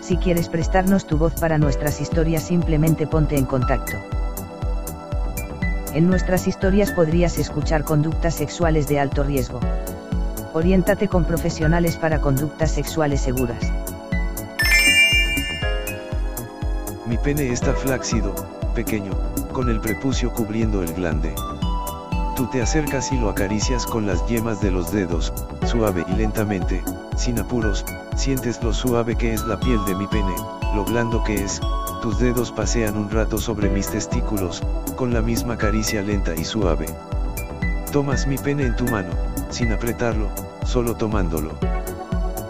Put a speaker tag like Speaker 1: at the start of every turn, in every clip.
Speaker 1: Si quieres prestarnos tu voz para nuestras historias simplemente ponte en contacto. En nuestras historias podrías escuchar conductas sexuales de alto riesgo. Oriéntate con profesionales para conductas sexuales seguras.
Speaker 2: Mi pene está flácido, pequeño, con el prepucio cubriendo el glande. Tú te acercas y lo acaricias con las yemas de los dedos, suave y lentamente, sin apuros, sientes lo suave que es la piel de mi pene, lo blando que es, tus dedos pasean un rato sobre mis testículos, con la misma caricia lenta y suave. Tomas mi pene en tu mano, sin apretarlo, solo tomándolo.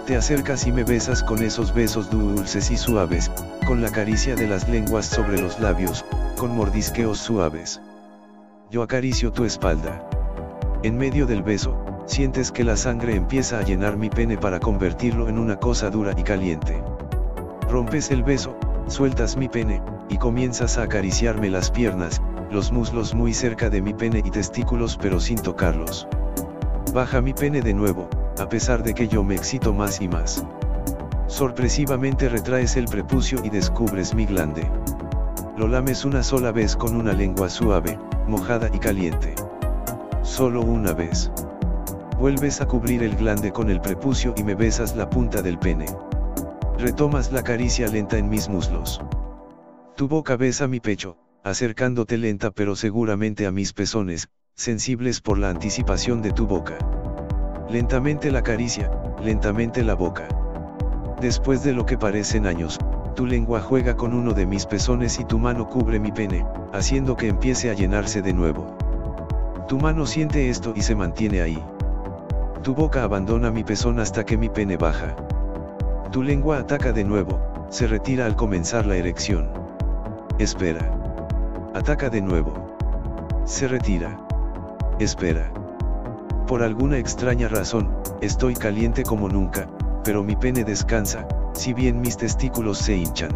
Speaker 2: Te acercas y me besas con esos besos dulces y suaves, con la caricia de las lenguas sobre los labios, con mordisqueos suaves. Yo acaricio tu espalda. En medio del beso, sientes que la sangre empieza a llenar mi pene para convertirlo en una cosa dura y caliente. Rompes el beso, sueltas mi pene, y comienzas a acariciarme las piernas, los muslos muy cerca de mi pene y testículos pero sin tocarlos. Baja mi pene de nuevo, a pesar de que yo me excito más y más. Sorpresivamente retraes el prepucio y descubres mi glande. Lo lames una sola vez con una lengua suave, mojada y caliente. Solo una vez. Vuelves a cubrir el glande con el prepucio y me besas la punta del pene. Retomas la caricia lenta en mis muslos. Tu boca besa mi pecho, acercándote lenta pero seguramente a mis pezones, sensibles por la anticipación de tu boca. Lentamente la caricia, lentamente la boca. Después de lo que parecen años, tu lengua juega con uno de mis pezones y tu mano cubre mi pene, haciendo que empiece a llenarse de nuevo. Tu mano siente esto y se mantiene ahí. Tu boca abandona mi pezón hasta que mi pene baja. Tu lengua ataca de nuevo, se retira al comenzar la erección. Espera. Ataca de nuevo. Se retira. Espera. Por alguna extraña razón, estoy caliente como nunca, pero mi pene descansa, si bien mis testículos se hinchan.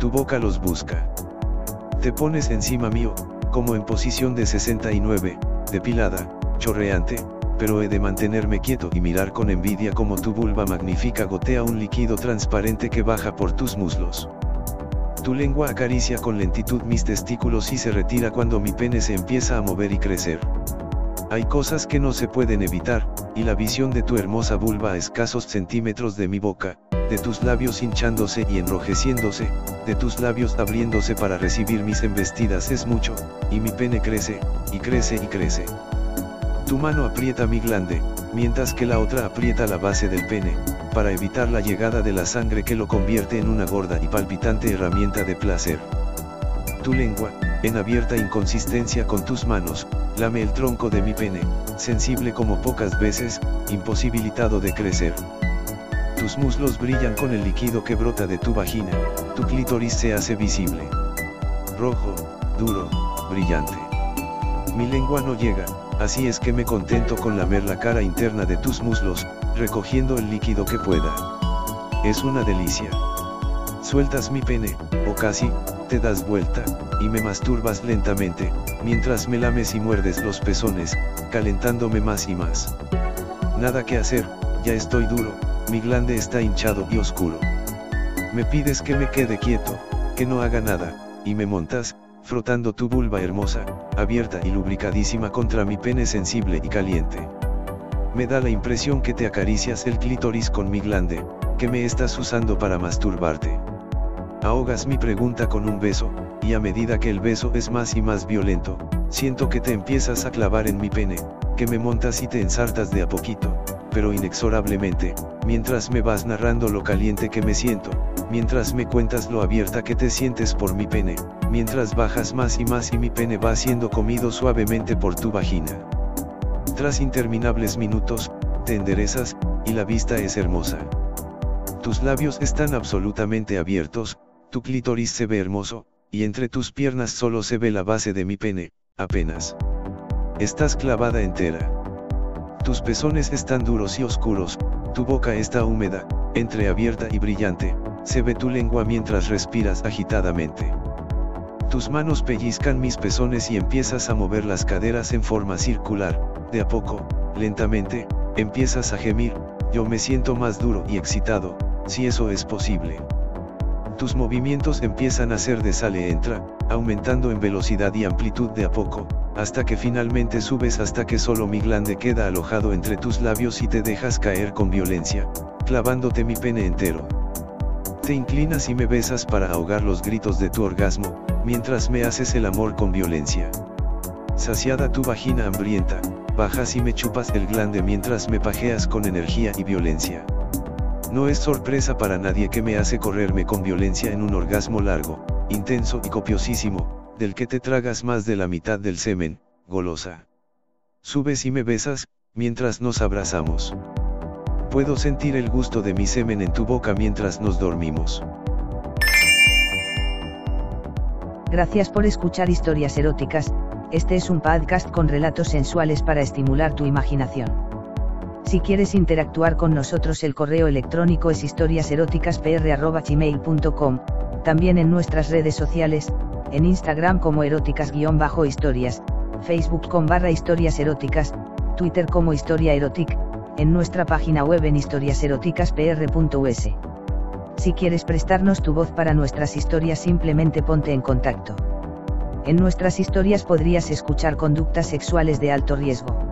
Speaker 2: Tu boca los busca. Te pones encima mío, como en posición de 69, depilada, chorreante, pero he de mantenerme quieto y mirar con envidia como tu vulva magnífica gotea un líquido transparente que baja por tus muslos. Tu lengua acaricia con lentitud mis testículos y se retira cuando mi pene se empieza a mover y crecer. Hay cosas que no se pueden evitar, y la visión de tu hermosa vulva a escasos centímetros de mi boca, de tus labios hinchándose y enrojeciéndose, de tus labios abriéndose para recibir mis embestidas es mucho, y mi pene crece, y crece y crece. Tu mano aprieta mi glande, mientras que la otra aprieta la base del pene, para evitar la llegada de la sangre que lo convierte en una gorda y palpitante herramienta de placer. Tu lengua, en abierta inconsistencia con tus manos, lame el tronco de mi pene, sensible como pocas veces, imposibilitado de crecer. Tus muslos brillan con el líquido que brota de tu vagina, tu clítoris se hace visible. Rojo, duro, brillante. Mi lengua no llega, así es que me contento con lamer la cara interna de tus muslos, recogiendo el líquido que pueda. Es una delicia. Sueltas mi pene, o casi, te das vuelta, y me masturbas lentamente, mientras me lames y muerdes los pezones, calentándome más y más. Nada que hacer, ya estoy duro, mi glande está hinchado y oscuro. Me pides que me quede quieto, que no haga nada, y me montas, frotando tu vulva hermosa, abierta y lubricadísima contra mi pene sensible y caliente. Me da la impresión que te acaricias el clítoris con mi glande, que me estás usando para masturbarte. Ahogas mi pregunta con un beso, y a medida que el beso es más y más violento, siento que te empiezas a clavar en mi pene, que me montas y te ensartas de a poquito, pero inexorablemente, mientras me vas narrando lo caliente que me siento, mientras me cuentas lo abierta que te sientes por mi pene, mientras bajas más y más y mi pene va siendo comido suavemente por tu vagina. Tras interminables minutos, te enderezas, y la vista es hermosa. Tus labios están absolutamente abiertos, tu clítoris se ve hermoso, y entre tus piernas solo se ve la base de mi pene, apenas. Estás clavada entera. Tus pezones están duros y oscuros, tu boca está húmeda, entreabierta y brillante, se ve tu lengua mientras respiras agitadamente. Tus manos pellizcan mis pezones y empiezas a mover las caderas en forma circular, de a poco, lentamente, empiezas a gemir, yo me siento más duro y excitado, si eso es posible. Tus movimientos empiezan a ser de sale entra, aumentando en velocidad y amplitud de a poco, hasta que finalmente subes hasta que solo mi glande queda alojado entre tus labios y te dejas caer con violencia, clavándote mi pene entero. Te inclinas y me besas para ahogar los gritos de tu orgasmo, mientras me haces el amor con violencia. Saciada tu vagina hambrienta, bajas y me chupas el glande mientras me pajeas con energía y violencia. No es sorpresa para nadie que me hace correrme con violencia en un orgasmo largo, intenso y copiosísimo, del que te tragas más de la mitad del semen, golosa. Subes y me besas, mientras nos abrazamos. Puedo sentir el gusto de mi semen en tu boca mientras nos dormimos.
Speaker 1: Gracias por escuchar historias eróticas, este es un podcast con relatos sensuales para estimular tu imaginación. Si quieres interactuar con nosotros el correo electrónico es historiaseroticaspr.gmail.com, también en nuestras redes sociales, en Instagram como eróticas-historias, Facebook con barra historias eróticas, Twitter como historia erotic, en nuestra página web en historiaseroticaspr.us. Si quieres prestarnos tu voz para nuestras historias simplemente ponte en contacto. En nuestras historias podrías escuchar conductas sexuales de alto riesgo.